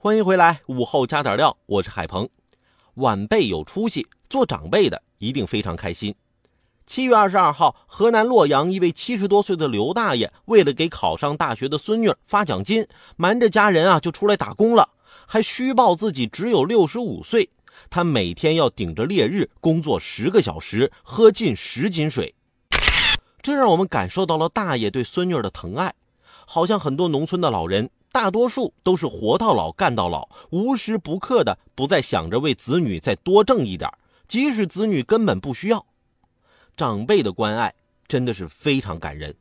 欢迎回来，午后加点料，我是海鹏。晚辈有出息，做长辈的一定非常开心。七月二十二号，河南洛阳一位七十多岁的刘大爷，为了给考上大学的孙女发奖金，瞒着家人啊就出来打工了，还虚报自己只有六十五岁。他每天要顶着烈日工作十个小时，喝近十斤水，这让我们感受到了大爷对孙女的疼爱。好像很多农村的老人。大多数都是活到老干到老，无时不刻的不再想着为子女再多挣一点，即使子女根本不需要。长辈的关爱真的是非常感人。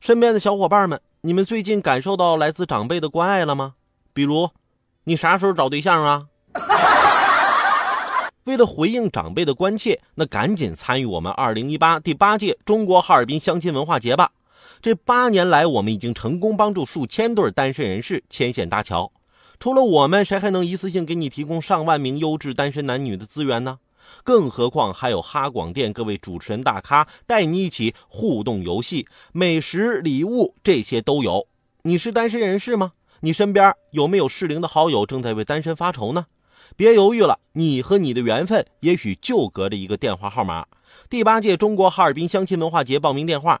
身边的小伙伴们，你们最近感受到来自长辈的关爱了吗？比如，你啥时候找对象啊？为了回应长辈的关切，那赶紧参与我们二零一八第八届中国哈尔滨相亲文化节吧。这八年来，我们已经成功帮助数千对单身人士牵线搭桥。除了我们，谁还能一次性给你提供上万名优质单身男女的资源呢？更何况还有哈广电各位主持人大咖带你一起互动游戏、美食、礼物，这些都有。你是单身人士吗？你身边有没有适龄的好友正在为单身发愁呢？别犹豫了，你和你的缘分也许就隔着一个电话号码。第八届中国哈尔滨相亲文化节报名电话。